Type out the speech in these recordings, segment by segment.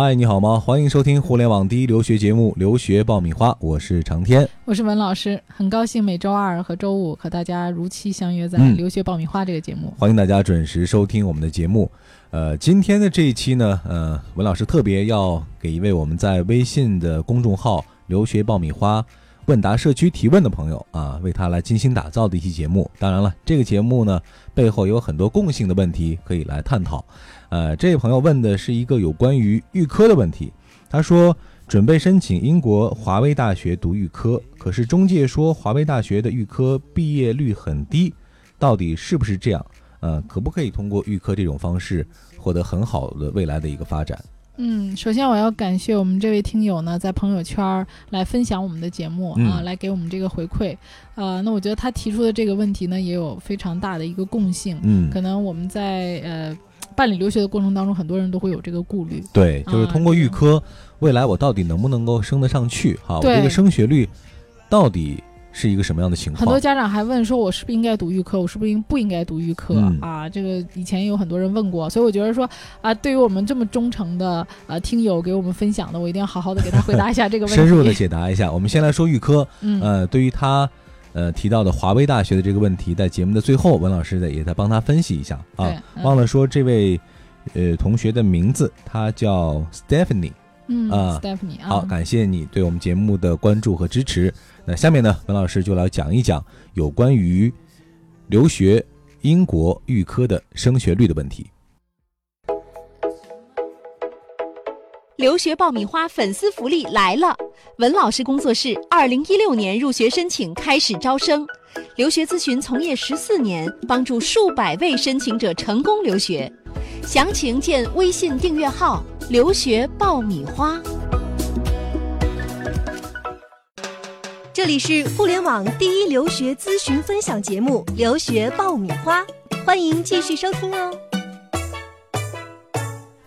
嗨，你好吗？欢迎收听互联网第一留学节目《留学爆米花》，我是长天，我是文老师，很高兴每周二和周五和大家如期相约在嗯《留学爆米花》这个节目。欢迎大家准时收听我们的节目。呃，今天的这一期呢，呃，文老师特别要给一位我们在微信的公众号“留学爆米花”问答社区提问的朋友啊，为他来精心打造的一期节目。当然了，这个节目呢背后有很多共性的问题可以来探讨。呃，这位朋友问的是一个有关于预科的问题。他说，准备申请英国华威大学读预科，可是中介说华威大学的预科毕业率很低，到底是不是这样？呃，可不可以通过预科这种方式获得很好的未来的一个发展？嗯，首先我要感谢我们这位听友呢，在朋友圈儿来分享我们的节目、嗯啊，来给我们这个回馈。呃，那我觉得他提出的这个问题呢，也有非常大的一个共性。嗯，可能我们在呃办理留学的过程当中，很多人都会有这个顾虑。对，就是啊通过预科，未来我到底能不能够升得上去？哈，我这个升学率到底是一个什么样的情况？很多家长还问说，我是不是应该读预科？我是不是应不应该读预科、嗯啊？这个以前有很多人问过，所以我觉得说啊，对于我们这么忠诚的呃听友给我们分享的，我一定要好好的给他回答一下这个问题。深入的解答一下。我们先来说预科，嗯，呃，对于他呃提到的华威大学的这个问题，在节目的最后，文老师呢也在帮他分析一下啊。嗯忘了说这位呃同学的名字，他叫 Stephanie。嗯啊 Stephanie 啊，好，感谢你对我们节目的关注和支持。那下面呢，文老师就来讲一讲有关于留学英国预科的升学率的问题。留学爆米花粉丝福利来了！文老师工作室二零一六年入学申请开始招生，留学咨询从业十四年，帮助数百位申请者成功留学。详情见微信订阅号“留学爆米花”。这里是互联网第一留学咨询分享节目《留学爆米花》，欢迎继续收听哦。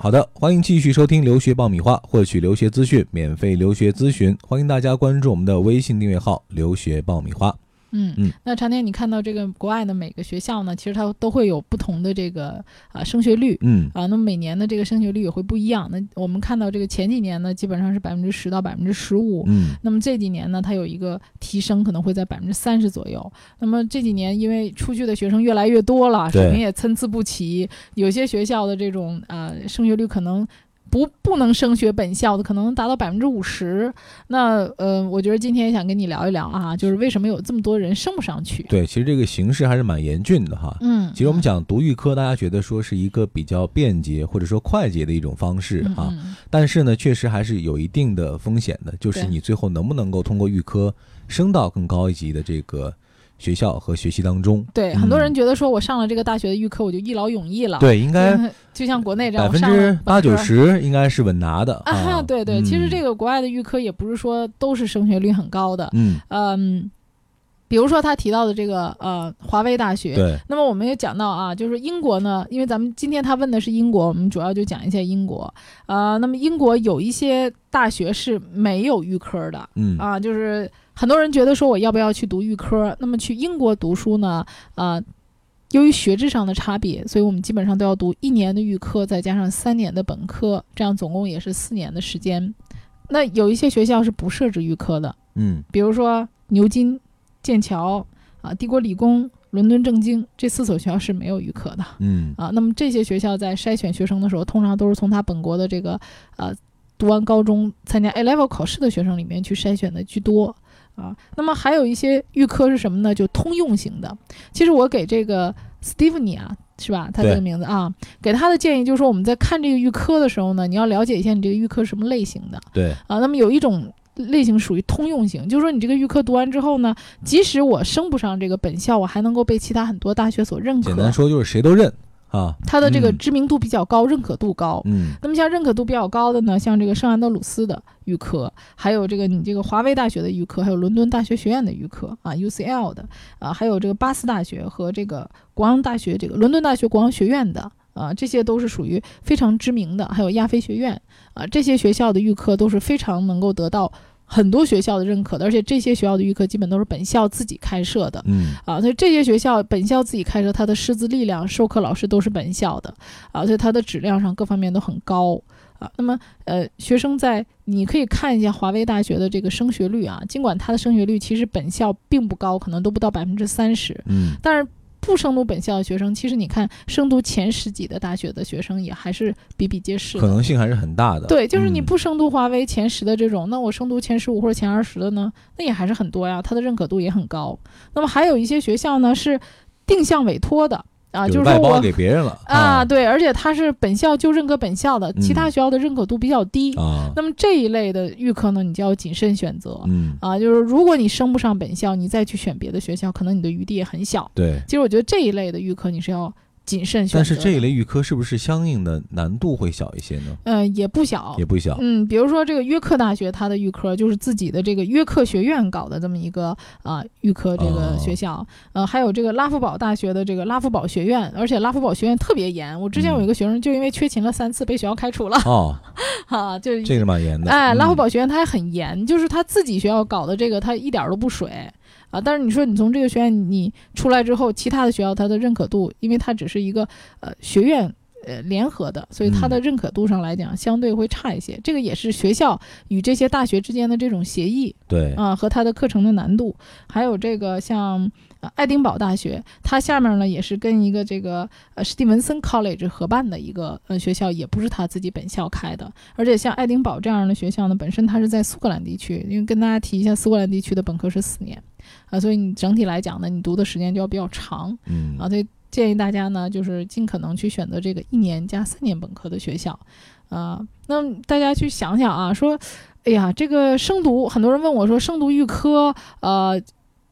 好的，欢迎继续收听留学爆米花，获取留学资讯，免费留学咨询。欢迎大家关注我们的微信订阅号“留学爆米花嗯嗯那常天你看到这个国外的每个学校呢，其实它都会有不同的这个啊升学率”。。嗯啊，那么每年的这个升学率也会不一样。那我们看到这个前几年呢，基本上是百分之十到百分之十五。嗯那么这几年呢，它有一个提升，可能会在百分之三十左右。那么这几年因为出去的学生越来越多了，水平也参差不齐，有些学校的这种呃升学率可能。不不能升学本校的可能达到百分之五十，那呃，我觉得今天也想跟你聊一聊啊，就是为什么有这么多人升不上去？对，其实这个形势还是蛮严峻的哈。嗯，其实我们讲读预科，大家觉得说是一个比较便捷或者说快捷的一种方式啊，嗯嗯但是呢，确实还是有一定的风险的，就是你最后能不能够通过预科升到更高一级的这个学校和学习当中。对，嗯。很多人觉得说我上了这个大学的预科，我就一劳永逸了。对，应该嗯 就像国内这样，百分之八九十应该是稳拿的。啊，对对，其实这个个国外的预科也不是说都是升学率很高的，嗯，嗯，比如说他提到的这个呃华威大学，对，那么我们也讲到啊，就是英国呢，因为咱们今天他问的是英国，我们主要就讲一下英国，呃，那么英国有一些大学是没有预科的，嗯。啊，就是很多人觉得说我要不要去读预科？那么去英国读书呢？呃，由于学制上的差别，所以我们基本上都要读一年的预科，再加上三年的本科，这样总共也是四年的时间。那有一些学校是不设置预科的，嗯比如说牛津、剑桥啊、帝国理工、伦敦政经这四所学校是没有预科的。嗯啊，那么这些学校在筛选学生的时候，通常都是从他本国的这个呃读完高中参加 A level 考试的学生里面去筛选的居多啊。那么还有一些预科是什么呢？就通用型的。其实我给这个 Stephanie 啊，是吧？他这个名字啊，给他的建议就是说，我们在看这个预科的时候呢，你要了解一下你这个预科是什么类型的对，啊。那么有一种。类型属于通用型，就是说你这个预科读完之后呢，即使我升不上这个本校，我还能够被其他很多大学所认可。简单说就是谁都认啊。它的这个嗯知名度比较高，认可度高。嗯那么像认可度比较高的呢，像这个圣安德鲁斯的预科，还有这个你这个华威大学的预科，还有伦敦大学学院的预科啊，UCL 的啊，还有这个巴斯大学和这个国王大学，这个伦敦大学国王学院的啊，这些都是属于非常知名的，还有亚非学院啊，这些学校的预科都是非常能够得到很多学校的认可的，而且这些学校的预科基本都是本校自己开设的。嗯啊，所以这些学校本校自己开设，它的师资力量、授课老师都是本校的，啊，所以它的质量上各方面都很高。啊。那么呃，学生在你可以看一下华威大学的这个升学率啊，尽管它的升学率其实本校并不高，可能都不到百分之三十，嗯，但是。不升读本校的学生，其实你看升读前十几的大学的学生也还是比比皆是，可能性还是很大的。对，就是你嗯不升读华为前十的这种，那我升读前十五或者前二十的呢，那也还是很多呀，它的认可度也很高。那么还有一些学校呢是定向委托的啊，就外包就是说我给别人了啊，对，而且他是本校就认可本校的，其他嗯学校的认可度比较低。啊，那么这一类的预科呢，你就要谨慎选择。嗯，啊，就是如果你升不上本校，你再去选别的学校，可能你的余地也很小。对。其实我觉得这一类的预科你是要谨慎选择。但是这一类预科是不是相应的难度会小一些呢？呃也不小，也不小。嗯，比如说这个约克大学，它的预科就是自己的这个约克学院搞的这么一个啊、预科这个学校，呃，还有这个拉夫堡大学的这个拉夫堡学院，而且拉夫堡学院特别严。我之前有一个学生就因为缺勤了三次被学校开除了，哦，哈、就这个蛮严的。哎，拉夫嗯堡学院它还很严，就是他自己学校搞的这个，它一点儿都不水啊。但是你说你从这个学院你出来之后，其他的学校它的认可度，因为它只是一个呃学院。呃，联合的，所以它的嗯认可度上来讲，相对会差一些。这个也是学校与这些大学之间的这种协议对，啊，和它的课程的难度，还有这个像呃爱丁堡大学，它下面呢也是跟一个这个呃史蒂文森 College 合办的一个呃学校，也不是他自己本校开的。而且像爱丁堡这样的学校呢，本身它是在苏格兰地区，因为跟大家提一下，苏格兰地区的本科是四年啊，所以你整体来讲呢，你读的时间就要比较长嗯啊，所以建议大家呢，就是尽可能去选择这个一年加三年本科的学校，啊，那大家去想想啊，说，哎呀，这个升读，很多人问我说，升读预科，呃。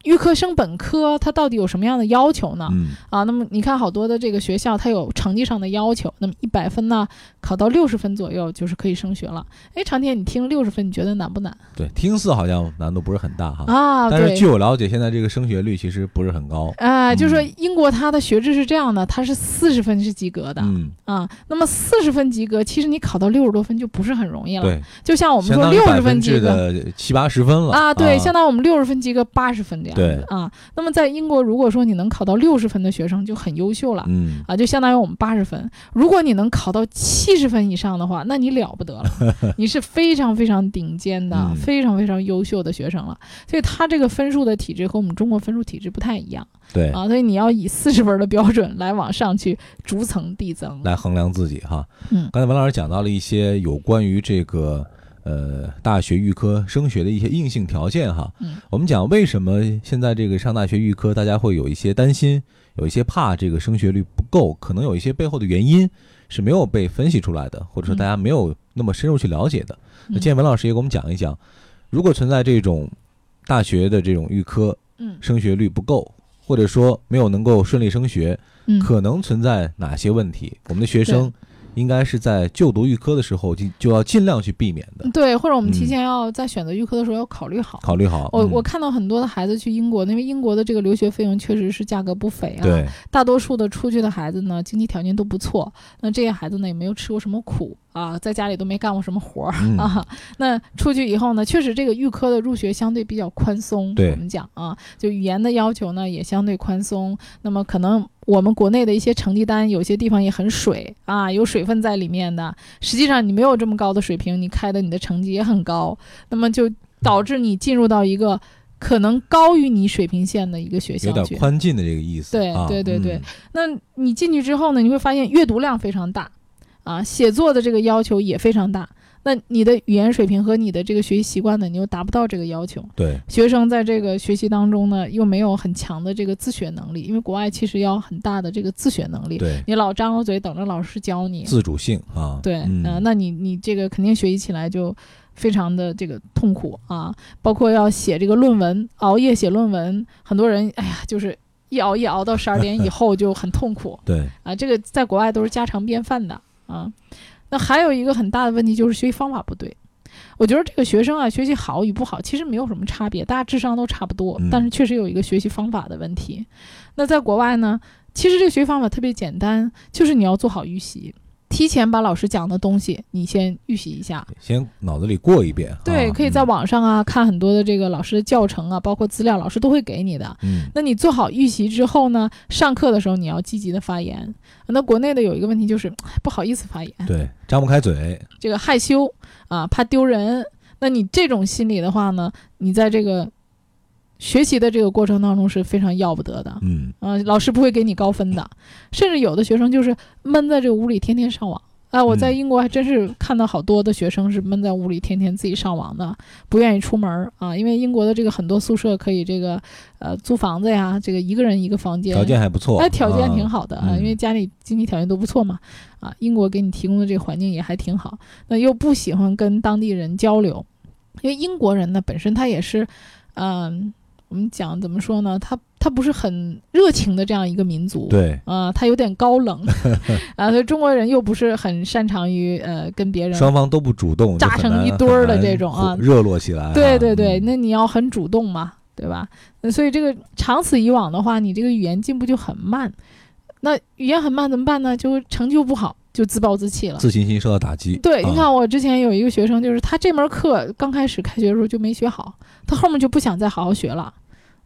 预科升本科，它到底有什么样的要求呢？嗯，啊，那么你看好多的这个学校，它有成绩上的要求，那么一百分呢，考到六十分左右就是可以升学了。哎，长天，你听六十分，你觉得难不难对，听似好像难度不是很大哈，啊？但是对据我了解，现在这个升学率其实不是很高。啊，就是说嗯英国它的学制是这样的，它是四十分是及格的、嗯，啊。那么四十分及格，其实你考到六十多分就不是很容易了。对，就像我们说六十分及格七八十分了啊，对，相当于我们六十分及格八十分这样对子啊。那么在英国，如果说你能考到六十分的学生就很优秀了。嗯，啊，就相当于我们八十分。如果你能考到七十分以上的话，那你了不得了，你是非常非常顶尖的、嗯非常非常优秀的学生了。所以他这个分数的体制和我们中国分数体制不太一样对，啊，所以你要以四十分的标准来往上去逐层递增。来衡量自己哈。嗯刚才文老师讲到了一些有关于这个呃大学预科升学的一些硬性条件哈。嗯，我们讲为什么现在这个上大学预科大家会有一些担心，有一些怕这个升学率不够，可能有一些背后的原因是没有被分析出来的，或者说大家没有那么深入去了解的。那嗯建文老师也给我们讲一讲，如果存在这种大学的这种预科嗯升学率不够，或者说没有能够顺利升学，嗯，可能存在哪些问题？我们的学生应该是在就读预科的时候就就要尽量去避免的，对，或者我们提嗯前要在选择预科的时候要考虑好。考虑好。嗯我我看到很多的孩子去英国，因为英国的这个留学费用确实是价格不菲啊。对，大多数的出去的孩子呢，经济条件都不错。那这些孩子呢，也没有吃过什么苦啊，在家里都没干过什么活儿、嗯啊。那出去以后呢，确实这个预科的入学相对比较宽松。对我们讲啊，就语言的要求呢也相对宽松。那么可能我们国内的一些成绩单，有些地方也很水啊，有水分在里面的。实际上你没有这么高的水平，你开的你的成绩也很高，那么就导致你进入到一个可能高于你水平线的一个学有点。宽进的这个意思。对啊对对对嗯那你进去之后呢，你会发现阅读量非常大，啊，写作的这个要求也非常大。那你的语言水平和你的这个学习习惯呢，你又达不到这个要求。对，学生在这个学习当中呢，又没有很强的这个自学能力，因为国外其实要很大的这个自学能力。对，你老张着嘴等着老师教你，自主性啊，对，嗯。呃，那你你这个肯定学习起来就非常的这个痛苦啊，包括要写这个论文，熬夜写论文，很多人哎呀，就是一熬夜熬到十二点以后就很痛苦。对，啊，这个在国外都是家常便饭的啊。那还有一个很大的问题就是学习方法不对。我觉得这个学生啊，学习好与不好其实没有什么差别，大家智商都差不多，嗯但是确实有一个学习方法的问题。那在国外呢，其实这个学习方法特别简单，就是你要做好预习。提前把老师讲的东西你先预习一下。先脑子里过一遍。对，啊可以在嗯网上啊看很多的这个老师的教程啊，包括资料，老师都会给你的。嗯那你做好预习之后呢，上课的时候你要积极的发言。那国内的有一个问题就是哎 不好意思发言，对，张不开嘴。这个害羞啊，怕丢人。那你这种心理的话呢，你在这个学习的这个过程当中是非常要不得的。嗯啊，老师不会给你高分的，甚至有的学生就是闷在这个屋里天天上网。啊，我在嗯英国还真是看到好多的学生是闷在屋里天天自己上网的，不愿意出门儿啊，因为英国的这个很多宿舍可以这个呃租房子呀，这个一个人一个房间，条件还不错。哎，条件挺好。的啊，嗯因为家里经济条件都不错嘛，啊，英国给你提供的这个环境也还挺好。那又不喜欢跟当地人交流，因为英国人呢本身他也是，嗯、我们讲怎么说呢，他他不是很热情的这样一个民族，对，啊、他有点高冷，啊，所以中国人又不是很擅长于呃跟别人双方都不主动，扎成一堆儿的这种啊热络起来啊。对对对，嗯那你要很主动嘛，对吧？那所以这个长此以往的话，你这个语言进步就很慢。那语言很慢怎么办呢？就成就不好，就自暴自弃了。自信心受到打击。对，啊你看我之前有一个学生，就是他这门课刚开始开学的时候就没学好，他后面就不想再好好学了，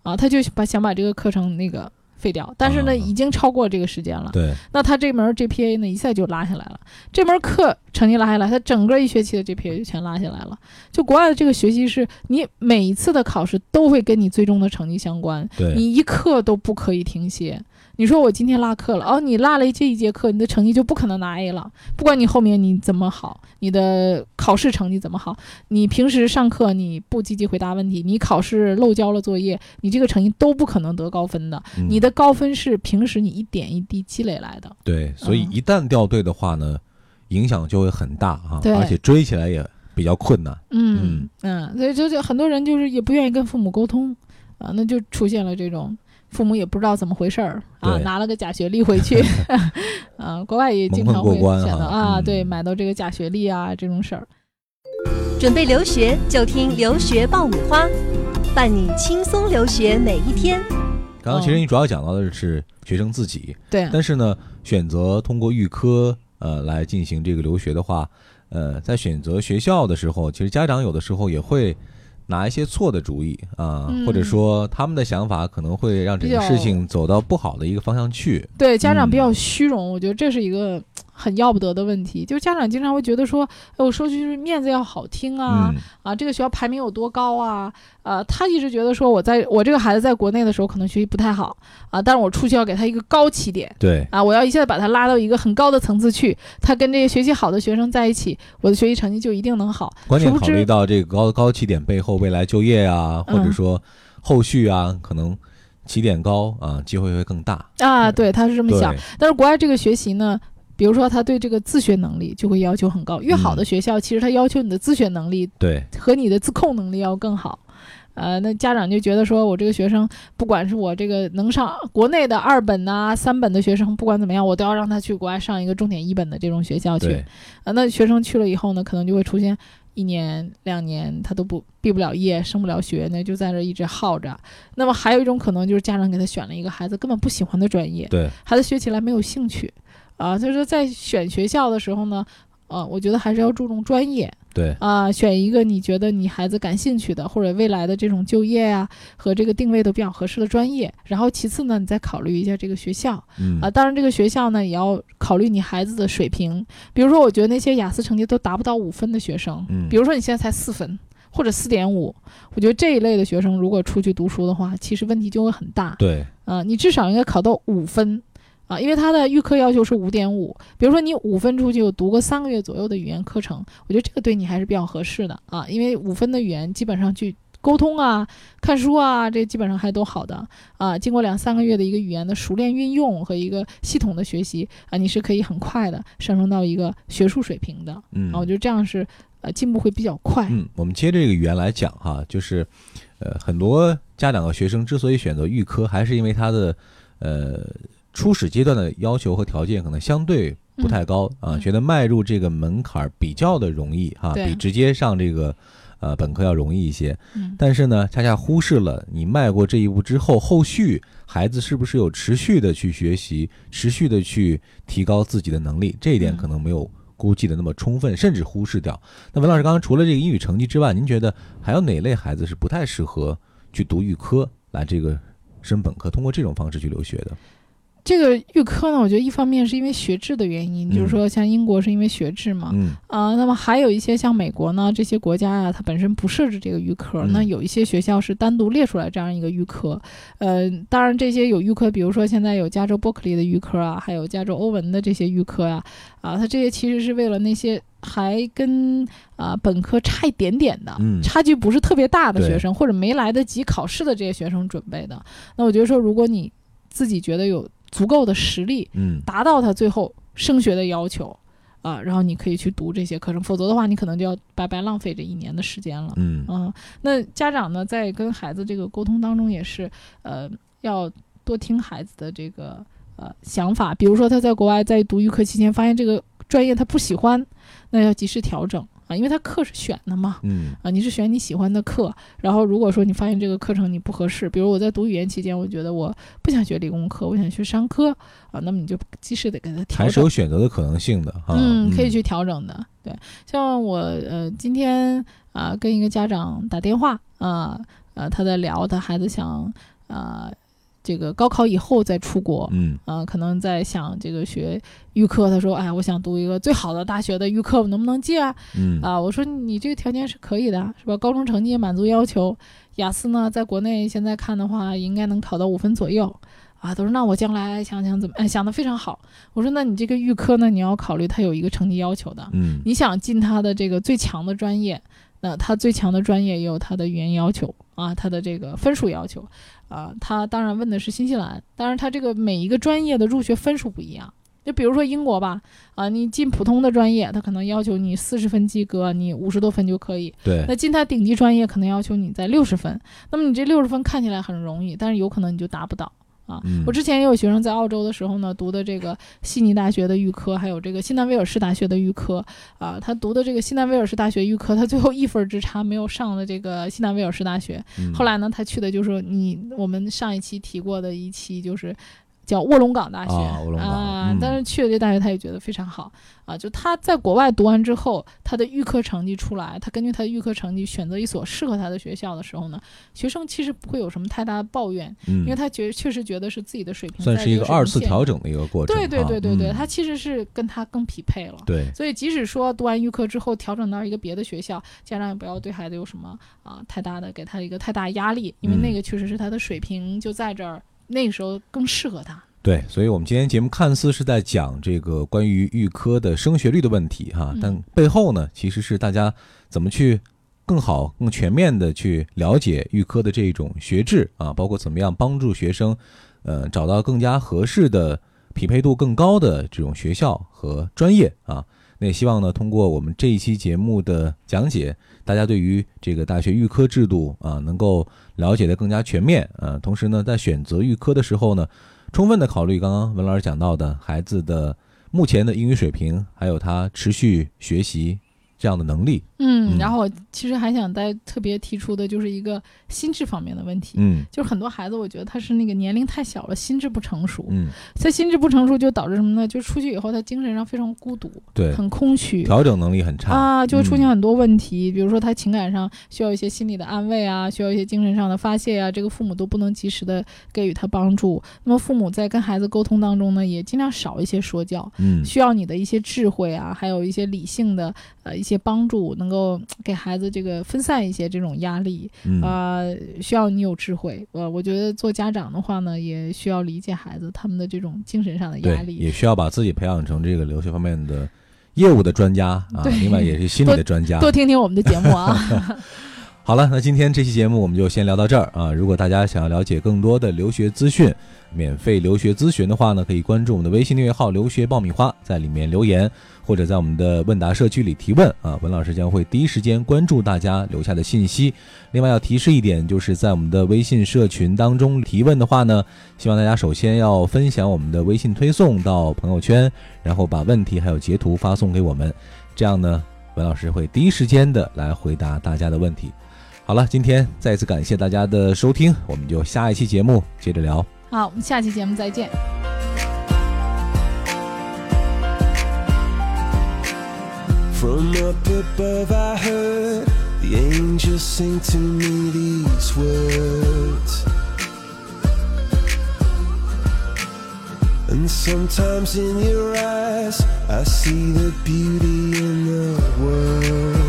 啊，他就把想把这个课程那个废掉，但是呢，啊已经超过这个时间了。对，那他这门 GPA 呢，一下就拉下来了。这门课成绩拉下来，他整个一学期的 GPA 就全拉下来了。就国外的这个学习是，你每一次的考试都会跟你最终的成绩相关，你一刻都不可以停歇。你说我今天落课了，哦，你落了这一节课，你的成绩就不可能拿 A 了。不管你后面你怎么好，你的考试成绩怎么好，你平时上课你不积极回答问题，你考试漏交了作业，你这个成绩都不可能得高分的。嗯你的高分是平时你一点一滴积累来的。对，所以嗯一旦掉队的话呢，影响就会很大啊，对而且追起来也比较困难。嗯嗯，所以就就很多人就是也不愿意跟父母沟通啊，那就出现了这种父母也不知道怎么回事儿啊，拿了个假学历回去，啊，国外也经常会选择啊，嗯对，买到这个假学历啊这种事儿。准备留学就听留学爆米花，伴你轻松留学每一天。刚刚其实你主要讲到的是学生自己，对，但是呢，选择通过预科呃来进行这个留学的话，呃，在选择学校的时候，其实家长有的时候也会拿一些错的主意啊，或者说他们的想法可能会让这个事情走到不好的一个方向去。对家长比较虚荣，我觉得这是一个很要不得的问题。就是家长经常会觉得说，哎，我说句是面子要好听啊，嗯，啊，这个学校排名有多高啊？呃，他一直觉得说我在我这个孩子在国内的时候可能学习不太好啊，但是我出去要给他一个高起点对，啊，我要一下子把他拉到一个很高的层次去，他跟这些学习好的学生在一起，我的学习成绩就一定能好。关键考虑到这个高高起点背后未来就业啊，或者嗯说后续啊，可能起点高啊，机会会更大。啊，对，他是这么，想。但是国外这个学习呢，比如说他对这个自学能力就会要求很高，越好的嗯学校其实他要求你的自学能力对，和你的自控能力要更好。呃，那家长就觉得说，我这个学生，不管是我这个能上国内的二本呐、三本的学生，不管怎么样，我都要让他去国外上一个重点一本的这种学校去。对，呃，那学生去了以后呢，可能就会出现一年、两年他都不毕不了业、升不了学，那就在这一直耗着。那么还有一种可能就是家长给他选了一个孩子根本不喜欢的专业，对，孩子学起来没有兴趣，啊，所以说在选学校的时候呢，呃，我觉得还是要注重专业。对，啊，选一个你觉得你孩子感兴趣的，或者未来的这种就业呀、和这个定位都比较合适的专业。然后其次呢，你再考虑一下这个学校嗯啊。当然，这个学校呢也要考虑你孩子的水平。比如说，我觉得那些雅思成绩都达不到五分的学生，嗯比如说你现在才四分或者四点五，我觉得这一类的学生如果出去读书的话，其实问题就会很大。对，啊，你至少应该考到五分啊，因为他的预科要求是五点五。比如说你五分出去有读个三个月左右的语言课程，我觉得这个对你还是比较合适的啊，因为五分的语言基本上去沟通啊、看书啊，这基本上还都好的啊。经过两三个月的一个语言的熟练运用和一个系统的学习啊，你是可以很快的上升到一个学术水平的嗯啊。我觉得这样是呃进步会比较快。嗯，我们接这个语言来讲哈，就是，呃，很多家长和学生之所以选择预科，还是因为他的，呃，初始阶段的要求和条件可能相对不太高、啊，嗯觉得迈入这个门槛儿比较的容易哈，对比直接上这个，呃本科要容易一些。嗯但是呢，恰恰忽视了你迈过这一步之后，后续孩子是不是有持续的去学习，持续的去提高自己的能力，这一点嗯可能没有估计的那么充分，甚至忽视掉。那文老师刚刚除了这个英语成绩之外，您觉得还有哪类孩子是不太适合去读预科来这个升本科，通过这种方式去留学的？这个预科呢，我觉得一方面是因为学制的原因，就是说像英国是因为学制嘛，嗯。啊、那么还有一些像美国呢这些国家啊、它本身不设置这个预科，嗯。那有一些学校是单独列出来这样一个预科，呃，当然这些有预科，比如说现在有加州伯克利的预科啊，还有加州欧文的这些预科呀、啊，它这些其实是为了那些还跟啊、本科差一点点的，嗯。差距不是特别大的学生，或者没来得及考试的这些学生准备的。那我觉得说，如果你自己觉得有足够的实力，嗯达到他最后升学的要求，啊，然后你可以去读这些课程，否则的话，你可能就要白白浪费这一年的时间了。嗯嗯，那家长呢，在跟孩子这个沟通当中，也是呃，要多听孩子的这个呃想法。比如说他在国外在读预科期间，发现这个专业他不喜欢，那要及时调整啊，因为他课是选的嘛。嗯啊，你是选你喜欢的课，然后如果说你发现这个课程你不合适，比如我在读语言期间，我觉得我不想学理工科，我想学商科啊，那么你就及时得给他调整还是有，选择的可能性的哈。嗯，可以去调整的。对，像我呃今天啊、跟一个家长打电话啊呃他在聊他孩子想啊、这个高考以后再出国，嗯啊，可能在想这个学预科，他说，哎，我想读一个最好的大学的预科，我能不能进啊？嗯啊，我说你这个条件是可以的，是吧？高中成绩也满足要求，雅思呢，在国内现在看的话，应该能考到五分左右。啊，他说那我将来想想怎么，哎，想的非常好。我说那你这个预科呢，你要考虑它有一个成绩要求的，嗯你想进它的这个最强的专业，那它最强的专业也有它的语言要求啊，它的这个分数要求啊。他当然问的是新西兰，当然他这个每一个专业的入学分数不一样。就比如说英国吧，啊，你进普通的专业，他可能要求你四十分及格，你五十多分就可以。对那进他顶级专业可能要求你在六十分，那么你这六十分看起来很容易，但是有可能你就达不到。啊，嗯我之前也有学生在澳洲的时候呢，读的这个悉尼大学的预科，还有这个新南威尔士大学的预科，啊，他读的这个新南威尔士大学预科，他最后一分之差没有上了这个新南威尔士大学。嗯后来呢，他去的就是你我们上一期提过的一期，就是叫卧龙岗大学啊卧龙岗嗯但是去了这大学，他也觉得非常好啊。就他在国外读完之后，他的预科成绩出来，他根据他的预科成绩选择一所适合他的学校的时候呢，学生其实不会有什么太大的抱怨，因为嗯他觉确实觉得是自己的水平算是一个二次。调整的一个过程哈。对对对对对，嗯他其实是跟他更匹配了。对所以，即使说读完预科之后调整到一个别的学校，家长也不要对孩子有什么啊太大的给他一个太大压力，因为嗯那个确实是他的水平就在这儿，那个时候更适合他。对，所以我们今天节目看似是在讲这个关于预科的升学率的问题哈，嗯但背后呢，其实是大家怎么去更好、更全面的去了解预科的这种学制啊，包括怎么样帮助学生，呃，找到更加合适的、匹配度更高的这种学校和专业啊。那也希望呢，通过我们这一期节目的讲解，大家对于这个大学预科制度啊，能够了解的更加全面啊。同时呢，在选择预科的时候呢，充分的考虑刚刚文老师讲到的孩子的目前的英语水平，还有他持续学习这样的能力。嗯，嗯然后我其实还想再特别提出的就是一个心智方面的问题。嗯就是很多孩子，我觉得他是那个年龄太小了，心智不成熟。嗯，他心智不成熟就导致什么呢？就出去以后，他精神上非常孤独，对，很空虚。调整能力很差啊，就会出现嗯很多问题，比如说他情感上需要一些心理的安慰啊，需要一些精神上的发泄啊，这个父母都不能及时的给予他帮助。那么父母在跟孩子沟通当中呢，也尽量少一些说教，嗯需要你的一些智慧啊，还有一些理性的呃一些帮助，能够给孩子这个分散一些这种压力嗯啊、需要你有智慧。呃，我觉得做家长的话呢，也需要理解孩子他们的这种精神上的压，力。也需要把自己培养成这个留学方面的业务的专家啊，另外也是心理的专家。多听听我们的节目啊。好了，那今天这期节目我们就先聊到这儿啊。如果大家想要了解更多的留学资讯、免费留学咨询的话呢，可以关注我们的微信订阅号“留学爆米花”，在里面留言，或者在我们的问答社区里提问啊文老师将会第一时间关注大家留下的信息。另外要提示一点就是在我们的微信社群当中提问的话呢希望大家首先要分享我们的微信推送到朋友圈然后把问题还有截图发送给我们这样呢文老师会第一时间的来回答大家的问题。好了今天再次感谢大家的收听我们就下一期节目接着聊。好我们下期节目再见。From up above I heard the angels sing to me these words. And sometimes in your eyes I see the beauty in the world.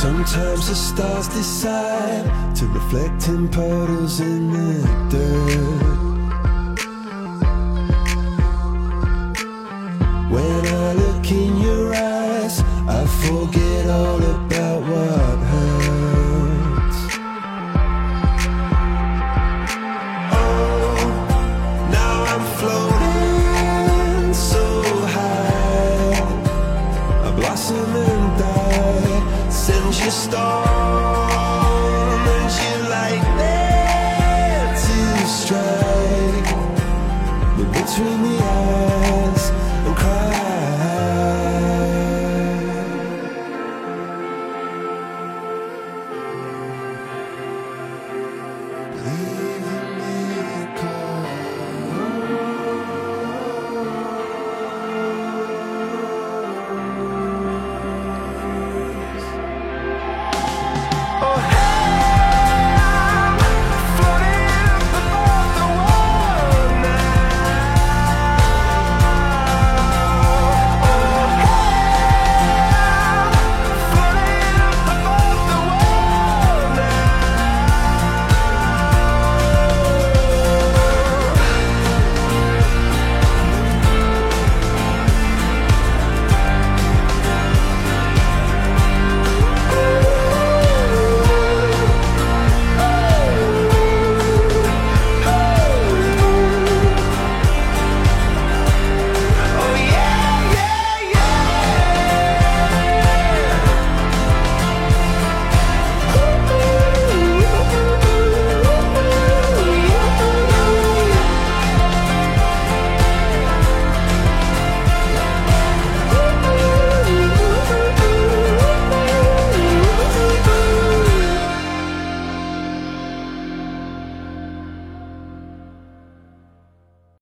Sometimes the stars decide to reflect in puddles in the dirt.